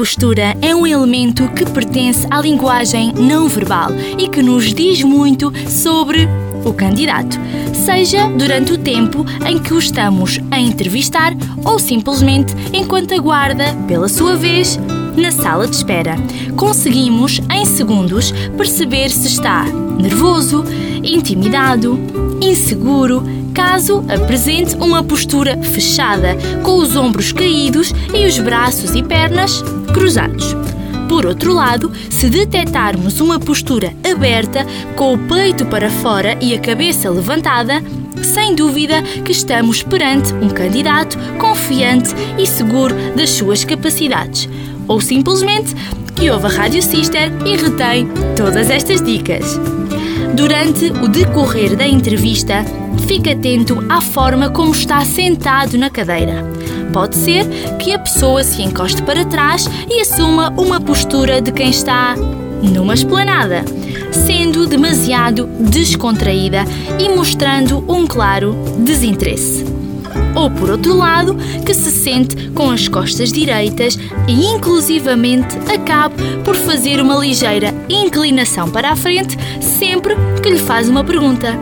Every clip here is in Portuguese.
postura é um elemento que pertence à linguagem não verbal e que nos diz muito sobre o candidato, seja durante o tempo em que o estamos a entrevistar ou simplesmente enquanto aguarda pela sua vez na sala de espera. Conseguimos, em segundos, perceber se está nervoso, intimidado, inseguro, caso apresente uma postura fechada, com os ombros caídos e os braços e pernas cruzados. Por outro lado, se detectarmos uma postura aberta, com o peito para fora e a cabeça levantada, sem dúvida que estamos perante um candidato confiante e seguro das suas capacidades. Ou simplesmente que ouve a Rádio Sister e retém todas estas dicas. Durante o decorrer da entrevista, fique atento à forma como está sentado na cadeira. Pode ser que a pessoa se encoste para trás e assuma uma postura de quem está numa esplanada, sendo demasiado descontraída e mostrando um claro desinteresse. Ou por outro lado, que se sente com as costas direitas e inclusivamente acabe por fazer uma ligeira inclinação para a frente sempre que lhe faz uma pergunta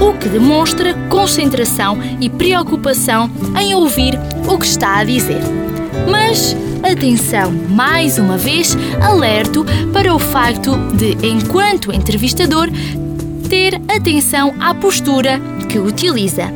o que demonstra concentração e preocupação em ouvir o que está a dizer. Mas atenção, mais uma vez, alerto para o facto de, enquanto entrevistador, ter atenção à postura que utiliza.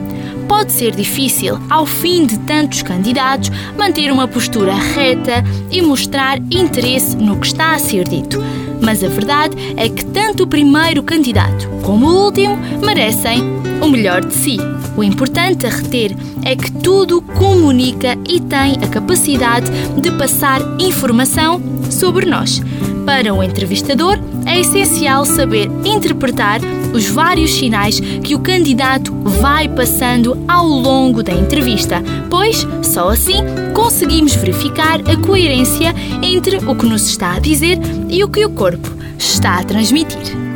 Pode ser difícil, ao fim de tantos candidatos, manter uma postura reta e mostrar interesse no que está a ser dito mas a verdade é que tanto o primeiro candidato como o último merecem o melhor de si. O importante a reter é que tudo comunica e tem a capacidade de passar informação sobre nós. Para o entrevistador, é essencial saber interpretar os vários sinais que o candidato vai passando ao longo da entrevista, pois só assim conseguimos verificar a coerência entre o que nos está a dizer e o que o corpo está a transmitir.